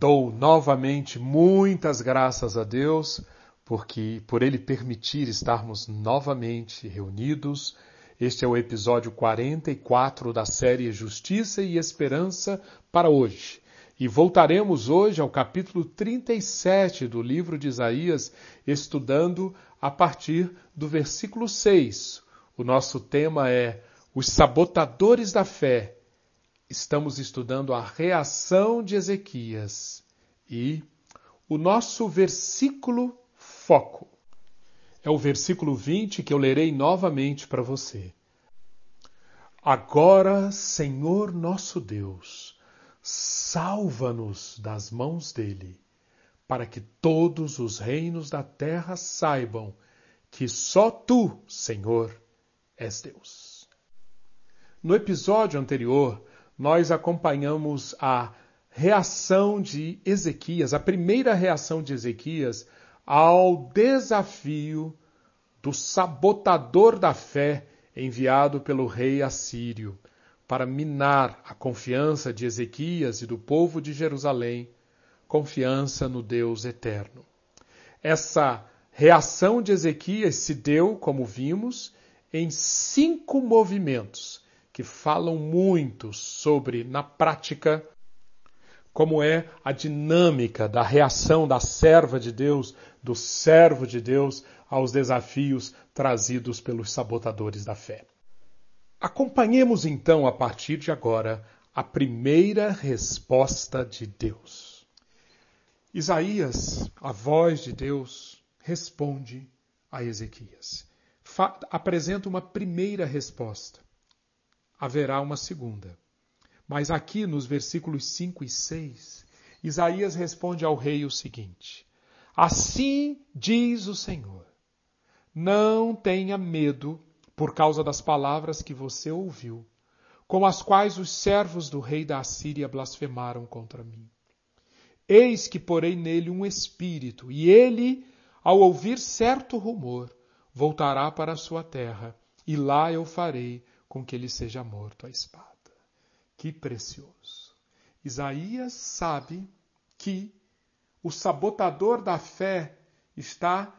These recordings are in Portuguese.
Dou novamente muitas graças a Deus porque por ele permitir estarmos novamente reunidos. Este é o episódio 44 da série Justiça e Esperança para hoje. E voltaremos hoje ao capítulo 37 do livro de Isaías, estudando a partir do versículo 6. O nosso tema é Os Sabotadores da Fé. Estamos estudando a reação de Ezequias. E o nosso versículo foco. É o versículo 20 que eu lerei novamente para você. Agora, Senhor nosso Deus, salva-nos das mãos dele, para que todos os reinos da terra saibam que só tu, Senhor, és Deus. No episódio anterior, nós acompanhamos a reação de Ezequias, a primeira reação de Ezequias ao desafio do sabotador da fé enviado pelo rei assírio para minar a confiança de Ezequias e do povo de Jerusalém, confiança no Deus eterno. Essa reação de Ezequias se deu, como vimos, em cinco movimentos que falam muito sobre, na prática, como é a dinâmica da reação da serva de Deus, do servo de Deus aos desafios trazidos pelos sabotadores da fé. Acompanhemos então, a partir de agora, a primeira resposta de Deus. Isaías, a voz de Deus, responde a Ezequias. Fa apresenta uma primeira resposta. Haverá uma segunda. Mas aqui nos versículos 5 e 6, Isaías responde ao rei o seguinte: Assim diz o Senhor: Não tenha medo por causa das palavras que você ouviu, com as quais os servos do rei da Assíria blasfemaram contra mim. Eis que porei nele um espírito, e ele, ao ouvir certo rumor, voltará para a sua terra, e lá eu farei com que ele seja morto à espada. Que precioso! Isaías sabe que o sabotador da fé está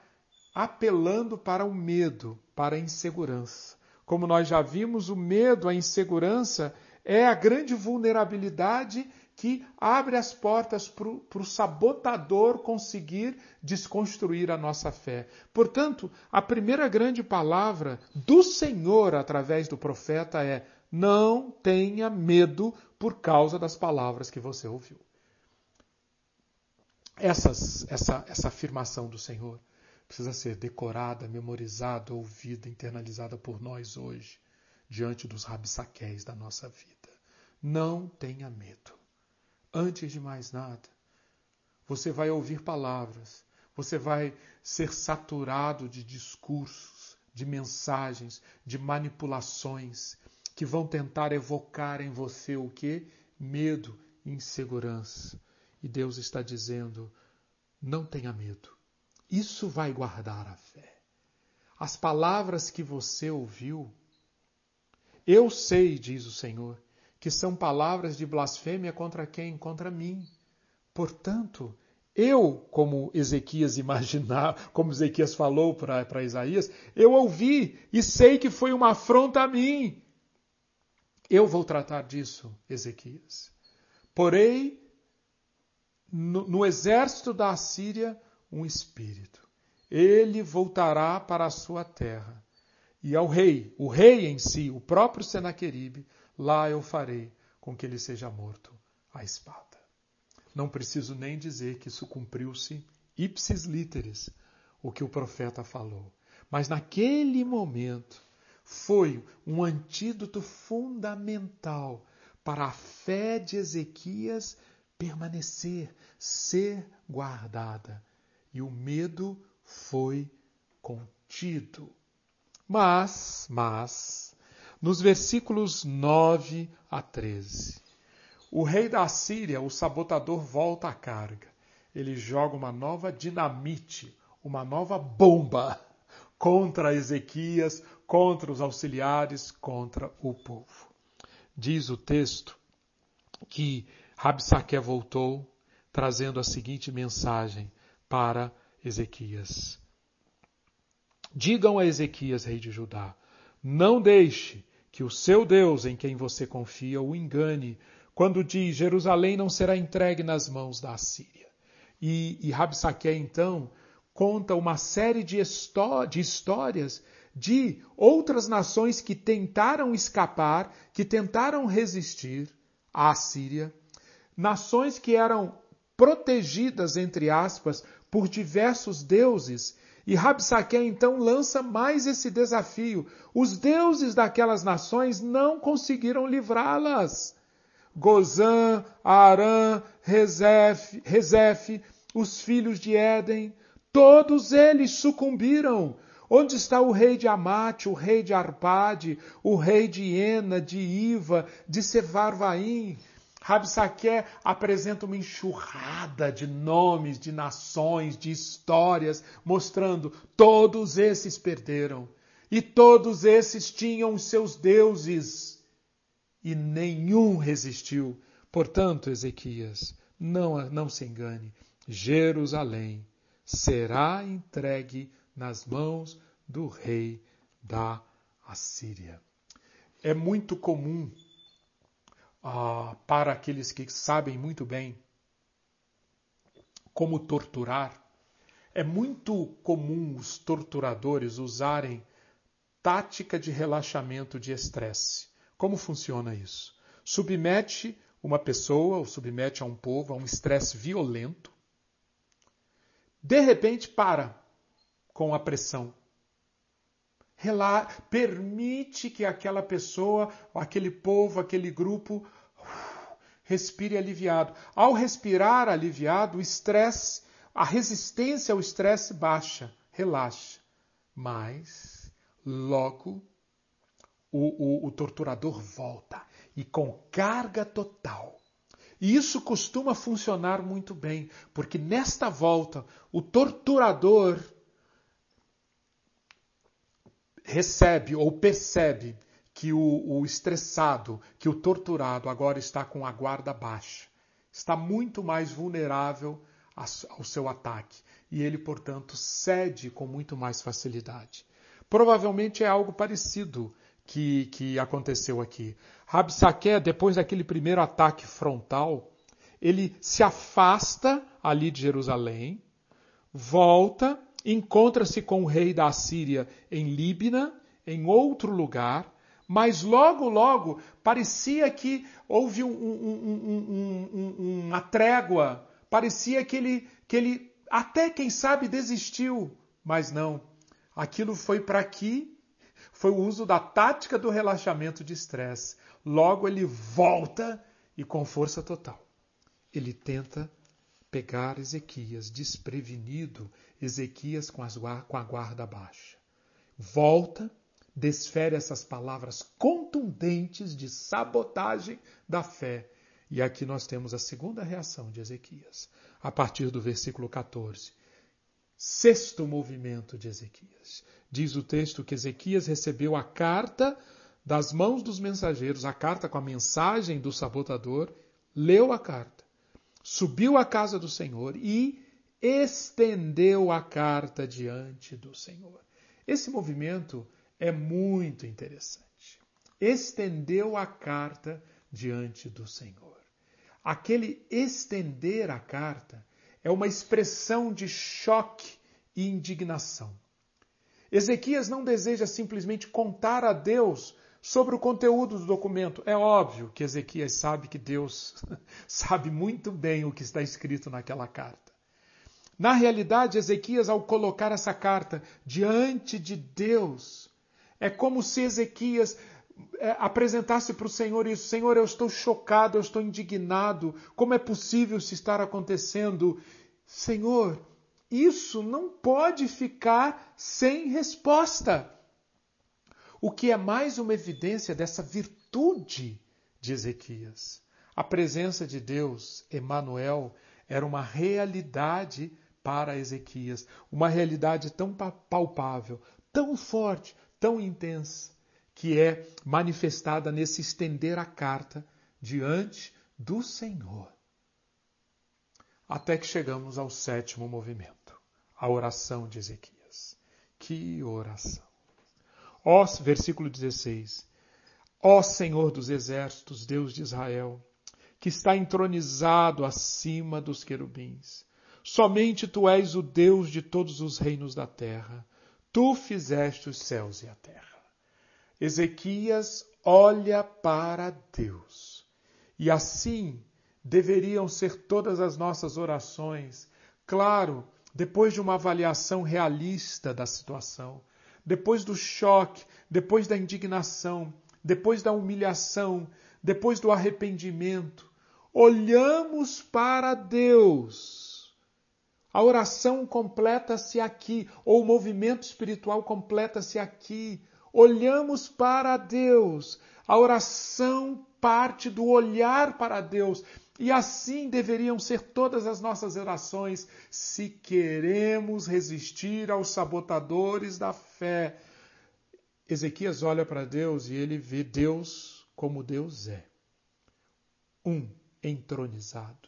apelando para o medo, para a insegurança. Como nós já vimos, o medo, a insegurança é a grande vulnerabilidade que abre as portas para o sabotador conseguir desconstruir a nossa fé. Portanto, a primeira grande palavra do Senhor através do profeta é: não tenha medo por causa das palavras que você ouviu. Essas, essa, essa afirmação do Senhor precisa ser decorada, memorizada, ouvida, internalizada por nós hoje, diante dos rabissaquéis da nossa vida. Não tenha medo. Antes de mais nada, você vai ouvir palavras, você vai ser saturado de discursos, de mensagens, de manipulações que vão tentar evocar em você o que? Medo, insegurança. E Deus está dizendo: não tenha medo. Isso vai guardar a fé. As palavras que você ouviu, eu sei, diz o Senhor, que são palavras de blasfêmia contra quem? Contra mim. Portanto, eu, como Ezequias imaginar, como Ezequias falou para Isaías, eu ouvi e sei que foi uma afronta a mim. Eu vou tratar disso, Ezequias. Porei no, no exército da Assíria um espírito. Ele voltará para a sua terra. E ao rei, o rei em si, o próprio Senaqueribe, lá eu farei com que ele seja morto à espada. Não preciso nem dizer que isso cumpriu-se ipsis literis, o que o profeta falou. Mas naquele momento, foi um antídoto fundamental para a fé de Ezequias permanecer, ser guardada. E o medo foi contido. Mas, mas, nos versículos 9 a 13, o rei da Síria, o sabotador, volta à carga. Ele joga uma nova dinamite, uma nova bomba contra Ezequias, contra os auxiliares, contra o povo. Diz o texto que Rabsaque voltou, trazendo a seguinte mensagem para Ezequias. Digam a Ezequias, rei de Judá: não deixe que o seu Deus, em quem você confia, o engane, quando diz: Jerusalém não será entregue nas mãos da Assíria. E, e Rabsaque, então, conta uma série de, de histórias de outras nações que tentaram escapar, que tentaram resistir à Assíria, nações que eram protegidas, entre aspas, por diversos deuses e Rabsaque então lança mais esse desafio. Os deuses daquelas nações não conseguiram livrá-las. Gozã, Arã, Rezef, Rezef, os filhos de Éden, todos eles sucumbiram. Onde está o rei de Amate, o rei de Arpade, o rei de Ena, de Iva, de Sevarvaim? Rabsaque apresenta uma enxurrada de nomes, de nações, de histórias, mostrando todos esses perderam. E todos esses tinham seus deuses. E nenhum resistiu. Portanto, Ezequias, não, não se engane. Jerusalém será entregue nas mãos do rei da Assíria. É muito comum ah, para aqueles que sabem muito bem como torturar. É muito comum os torturadores usarem tática de relaxamento de estresse. Como funciona isso? Submete uma pessoa, ou submete a um povo a um estresse violento. De repente para com a pressão. Permite que aquela pessoa, aquele povo, aquele grupo respire aliviado. Ao respirar aliviado, o estresse, a resistência ao estresse baixa, relaxa. Mas, logo, o, o, o torturador volta e com carga total. E isso costuma funcionar muito bem, porque nesta volta o torturador recebe ou percebe que o, o estressado, que o torturado agora está com a guarda baixa, está muito mais vulnerável ao seu ataque e ele, portanto, cede com muito mais facilidade. Provavelmente é algo parecido que, que aconteceu aqui. Rabsaque, depois daquele primeiro ataque frontal, ele se afasta ali de Jerusalém, volta encontra-se com o rei da Assíria em Líbina, em outro lugar, mas logo, logo parecia que houve um, um, um, uma trégua, parecia que ele, que ele até, quem sabe, desistiu, mas não. Aquilo foi para aqui, foi o uso da tática do relaxamento de estresse. Logo ele volta e com força total. Ele tenta pegar Ezequias desprevenido, Ezequias com, a guarda baixa. Volta, desfere essas palavras contundentes de sabotagem da fé. E aqui nós temos a segunda reação de Ezequias, a partir do versículo 14. Sexto movimento de Ezequias. Diz o texto que Ezequias recebeu a carta das mãos dos mensageiros, a carta com a mensagem do sabotador, leu a carta subiu à casa do Senhor e estendeu a carta diante do Senhor. Esse movimento é muito interessante. Estendeu a carta diante do Senhor. Aquele estender a carta é uma expressão de choque e indignação. Ezequias não deseja simplesmente contar a Deus Sobre o conteúdo do documento, é óbvio que Ezequias sabe que Deus sabe muito bem o que está escrito naquela carta. Na realidade, Ezequias, ao colocar essa carta diante de Deus, é como se Ezequias é, apresentasse para o Senhor isso: Senhor, eu estou chocado, eu estou indignado, como é possível isso estar acontecendo? Senhor, isso não pode ficar sem resposta o que é mais uma evidência dessa virtude de Ezequias. A presença de Deus, Emanuel, era uma realidade para Ezequias, uma realidade tão palpável, tão forte, tão intensa, que é manifestada nesse estender a carta diante do Senhor. até que chegamos ao sétimo movimento, a oração de Ezequias. Que oração! Ó, versículo 16. Ó Senhor dos exércitos, Deus de Israel, que está entronizado acima dos querubins. Somente tu és o Deus de todos os reinos da terra. Tu fizeste os céus e a terra. Ezequias olha para Deus. E assim deveriam ser todas as nossas orações. Claro, depois de uma avaliação realista da situação, depois do choque, depois da indignação, depois da humilhação, depois do arrependimento, olhamos para Deus. A oração completa-se aqui, ou o movimento espiritual completa-se aqui. Olhamos para Deus. A oração parte do olhar para Deus. E assim deveriam ser todas as nossas orações se queremos resistir aos sabotadores da fé. Ezequias olha para Deus e ele vê Deus como Deus é. Um, entronizado.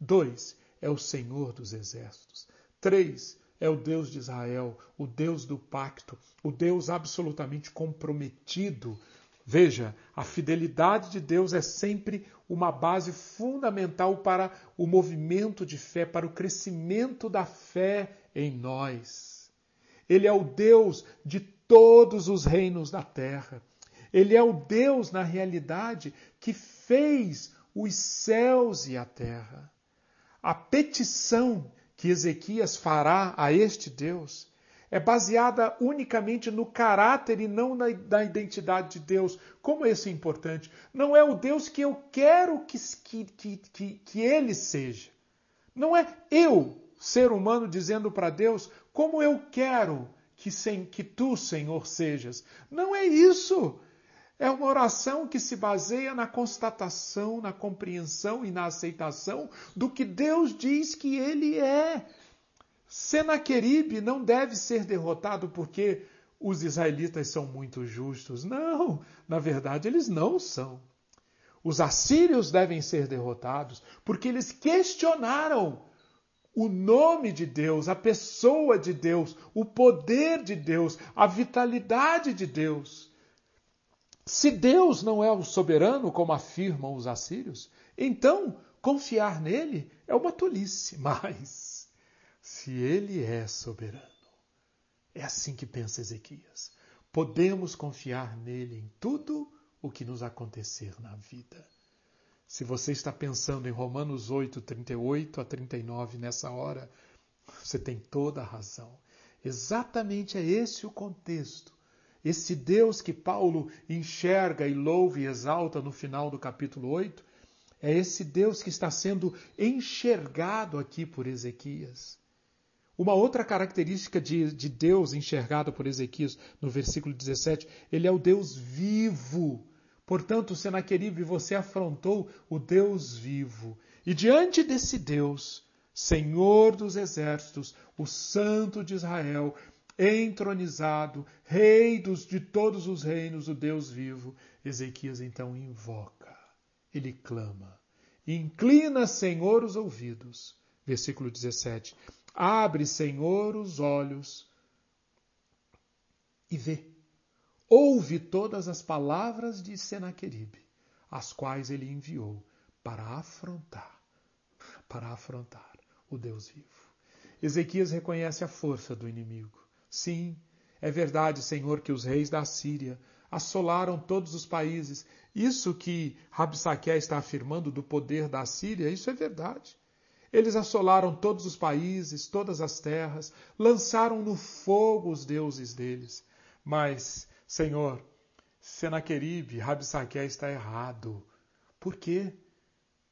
Dois, é o Senhor dos exércitos. Três, é o Deus de Israel, o Deus do pacto, o Deus absolutamente comprometido Veja, a fidelidade de Deus é sempre uma base fundamental para o movimento de fé, para o crescimento da fé em nós. Ele é o Deus de todos os reinos da terra. Ele é o Deus, na realidade, que fez os céus e a terra. A petição que Ezequias fará a este Deus é baseada unicamente no caráter e não na, na, identidade de Deus. Como isso é importante? Não é o Deus que eu quero que, que, que, que ele seja. Não é eu, ser humano, dizendo para Deus como eu quero que, sem, que tu, Senhor, sejas. Não é isso. É uma oração que se baseia na constatação, na compreensão e na aceitação do que Deus diz que ele é. Senaqueribe não deve ser derrotado porque os israelitas são muito justos. Não, na verdade, eles não são. Os assírios devem ser derrotados porque eles questionaram o nome de Deus, a pessoa de Deus, o poder de Deus, a vitalidade de Deus. Se Deus não é o soberano, como afirmam os assírios, então confiar nele é uma tolice, mas se ele é soberano. É assim que pensa Ezequias. Podemos confiar nele em tudo o que nos acontecer na vida. Se você está pensando em Romanos 8, 38 a 39 nessa hora, você tem toda a razão. Exatamente é esse o contexto. Esse Deus que Paulo enxerga e louva e exalta no final do capítulo 8, é esse Deus que está sendo enxergado aqui por Ezequias. Uma outra característica de, de Deus enxergada por Ezequias no versículo 17, ele é o Deus vivo. Portanto, Senaqueribe, você afrontou o Deus vivo. E diante desse Deus, Senhor dos exércitos, o Santo de Israel, entronizado, Rei dos, de todos os reinos, o Deus vivo, Ezequias então invoca, ele clama. Inclina, Senhor, os ouvidos. Versículo 17. Abre, Senhor, os olhos e vê. Ouve todas as palavras de Senaqueribe, as quais ele enviou para afrontar, para afrontar o Deus vivo. Ezequias reconhece a força do inimigo. Sim, é verdade, Senhor, que os reis da Síria assolaram todos os países. Isso que Rabsaque está afirmando do poder da Síria, isso é verdade. Eles assolaram todos os países, todas as terras, lançaram no fogo os deuses deles. Mas, Senhor, Senaqueribe, Rabsaque está errado. Por quê?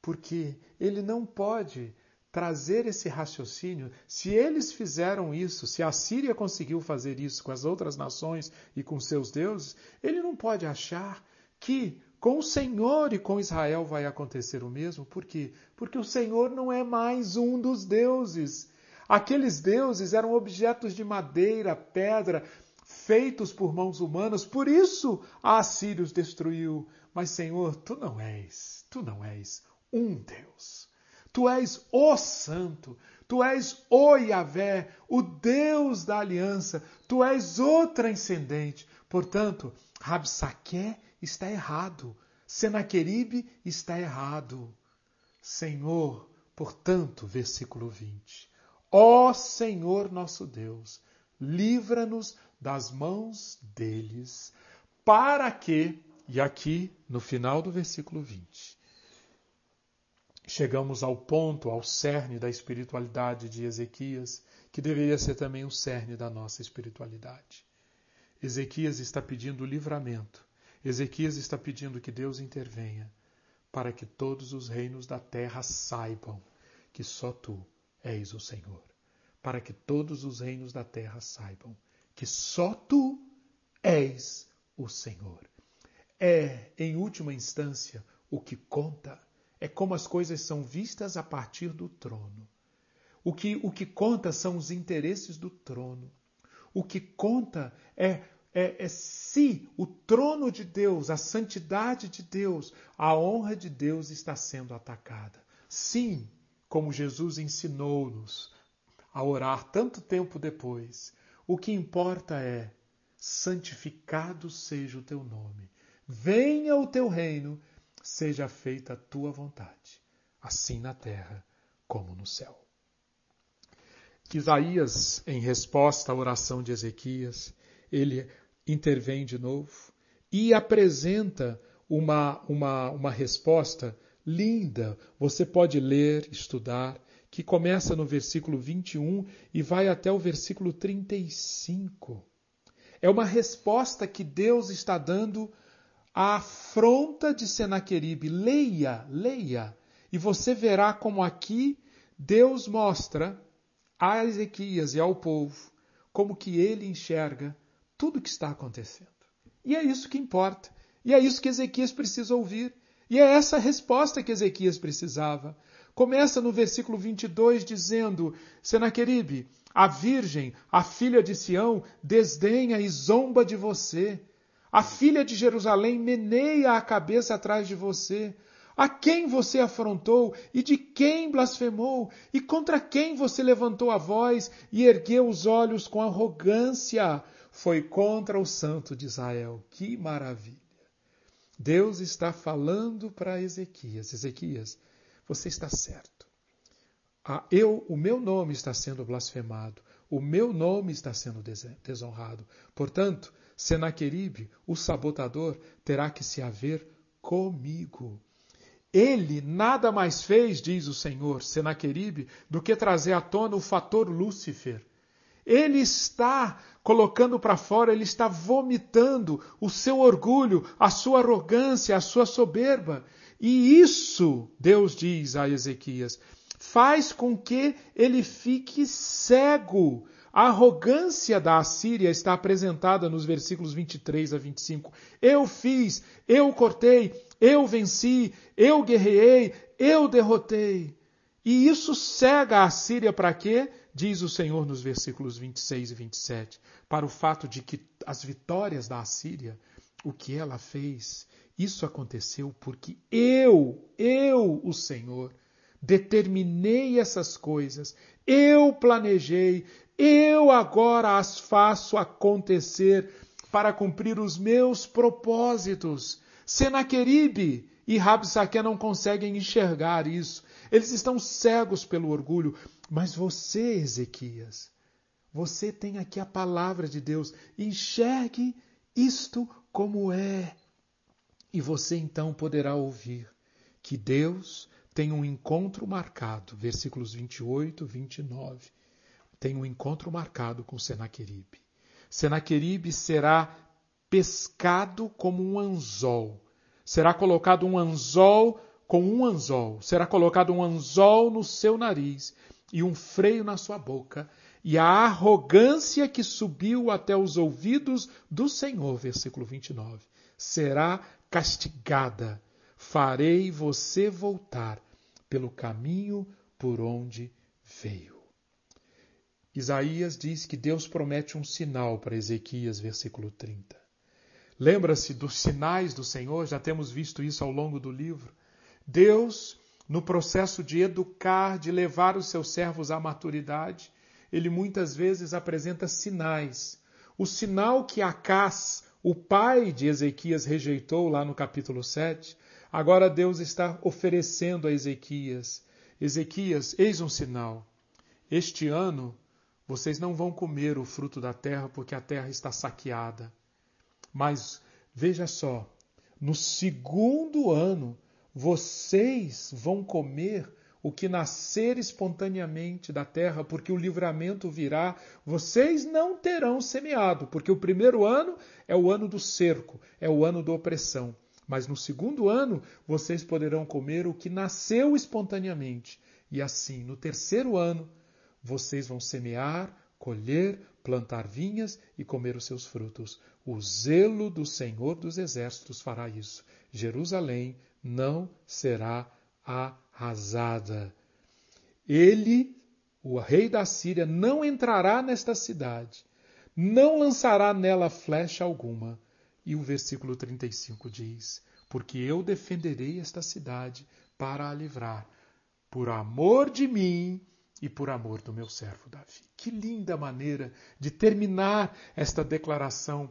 Porque ele não pode trazer esse raciocínio. Se eles fizeram isso, se a Síria conseguiu fazer isso com as outras nações e com seus deuses, ele não pode achar que com o Senhor e com Israel vai acontecer o mesmo. Por quê? Porque o Senhor não é mais um dos deuses. Aqueles deuses eram objetos de madeira, pedra, feitos por mãos humanas. Por isso a Assíria os destruiu. Mas, Senhor, tu não és, tu não és um Deus. Tu és o Santo, Tu és o Yahvé, o Deus da aliança, Tu és o transcendente. Portanto, Rabsaque está errado, Senaqueribe está errado. Senhor, portanto, versículo 20. Ó Senhor nosso Deus, livra-nos das mãos deles, para que, e aqui no final do versículo 20, chegamos ao ponto, ao cerne da espiritualidade de Ezequias, que deveria ser também o cerne da nossa espiritualidade. Ezequias está pedindo livramento. Ezequias está pedindo que Deus intervenha para que todos os reinos da terra saibam que só tu és o Senhor. Para que todos os reinos da terra saibam que só tu és o Senhor. É, em última instância, o que conta é como as coisas são vistas a partir do trono. O que, o que conta são os interesses do trono. O que conta é, é, é se o trono de Deus, a santidade de Deus, a honra de Deus está sendo atacada. Sim, como Jesus ensinou-nos a orar tanto tempo depois, o que importa é: santificado seja o teu nome, venha o teu reino, seja feita a tua vontade, assim na terra como no céu. Isaías, em resposta à oração de Ezequias, ele intervém de novo e apresenta uma, uma, uma resposta linda. Você pode ler, estudar, que começa no versículo 21 e vai até o versículo 35. É uma resposta que Deus está dando à afronta de Senaqueribe. Leia, leia, e você verá como aqui Deus mostra a Ezequias e ao povo como que ele enxerga tudo o que está acontecendo. E é isso que importa. E é isso que Ezequias precisa ouvir. E é essa resposta que Ezequias precisava. Começa no versículo 22 dizendo: Senaqueribe, a virgem, a filha de Sião, desdenha e zomba de você. A filha de Jerusalém meneia a cabeça atrás de você. A quem você afrontou e de quem blasfemou? E contra quem você levantou a voz e ergueu os olhos com arrogância? Foi contra o Santo de Israel. Que maravilha! Deus está falando para Ezequias: Ezequias, você está certo. Ah, eu, o meu nome está sendo blasfemado, o meu nome está sendo desonrado. Portanto, Senaqueribe, o sabotador, terá que se haver comigo. Ele nada mais fez, diz o Senhor, Senaqueribe, do que trazer à tona o fator Lúcifer. Ele está colocando para fora, ele está vomitando o seu orgulho, a sua arrogância, a sua soberba. E isso, Deus diz a Ezequias, faz com que ele fique cego. A arrogância da Assíria está apresentada nos versículos 23 a 25. Eu fiz, eu cortei, eu venci, eu guerreei, eu derrotei. E isso cega a Assíria para quê? Diz o Senhor nos versículos 26 e 27, para o fato de que as vitórias da Assíria, o que ela fez, isso aconteceu porque eu, eu, o Senhor, determinei essas coisas, eu planejei, eu agora as faço acontecer para cumprir os meus propósitos. Senaqueribe e Rabsaque não conseguem enxergar isso. Eles estão cegos pelo orgulho. Mas você, Ezequias, você tem aqui a palavra de Deus. Enxergue isto como é. E você então poderá ouvir que Deus tem um encontro marcado, versículos 28, 29. Tem um encontro marcado com Senaqueribe. Senaqueribe será pescado como um anzol. Será colocado um anzol com um anzol. Será colocado um anzol no seu nariz e um freio na sua boca. E a arrogância que subiu até os ouvidos do Senhor, versículo 29, será castigada. Farei você voltar pelo caminho por onde veio. Isaías diz que Deus promete um sinal para Ezequias, versículo 30. Lembra-se dos sinais do Senhor? Já temos visto isso ao longo do livro. Deus no processo de educar, de levar os seus servos à maturidade, ele muitas vezes apresenta sinais. O sinal que Acás, o pai de Ezequias, rejeitou lá no capítulo 7, agora Deus está oferecendo a Ezequias. Ezequias, eis um sinal. Este ano vocês não vão comer o fruto da terra porque a terra está saqueada. Mas veja só, no segundo ano vocês vão comer o que nascer espontaneamente da terra, porque o livramento virá. Vocês não terão semeado, porque o primeiro ano é o ano do cerco, é o ano da opressão. Mas no segundo ano vocês poderão comer o que nasceu espontaneamente. E assim, no terceiro ano, vocês vão semear, colher, plantar vinhas e comer os seus frutos. O zelo do Senhor dos Exércitos fará isso. Jerusalém não será arrasada. Ele, o rei da Síria, não entrará nesta cidade, não lançará nela flecha alguma. E o versículo 35 diz: Porque eu defenderei esta cidade para a livrar, por amor de mim e por amor do meu servo Davi. Que linda maneira de terminar esta declaração,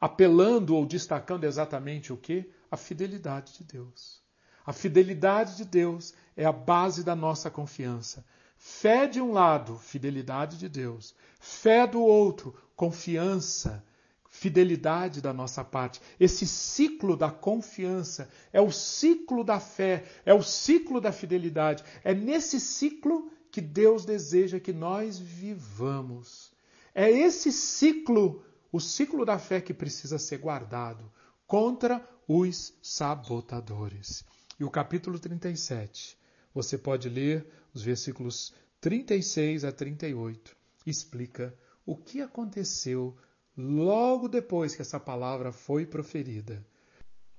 apelando ou destacando exatamente o que? A fidelidade de Deus. A fidelidade de Deus é a base da nossa confiança. Fé de um lado, fidelidade de Deus. Fé do outro, confiança, fidelidade da nossa parte. Esse ciclo da confiança é o ciclo da fé, é o ciclo da fidelidade. É nesse ciclo que Deus deseja que nós vivamos. É esse ciclo, o ciclo da fé que precisa ser guardado contra os sabotadores. E o capítulo 37, você pode ler os versículos 36 a 38, explica o que aconteceu logo depois que essa palavra foi proferida.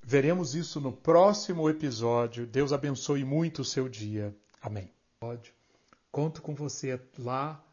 Veremos isso no próximo episódio. Deus abençoe muito o seu dia. Amém. Conto com você lá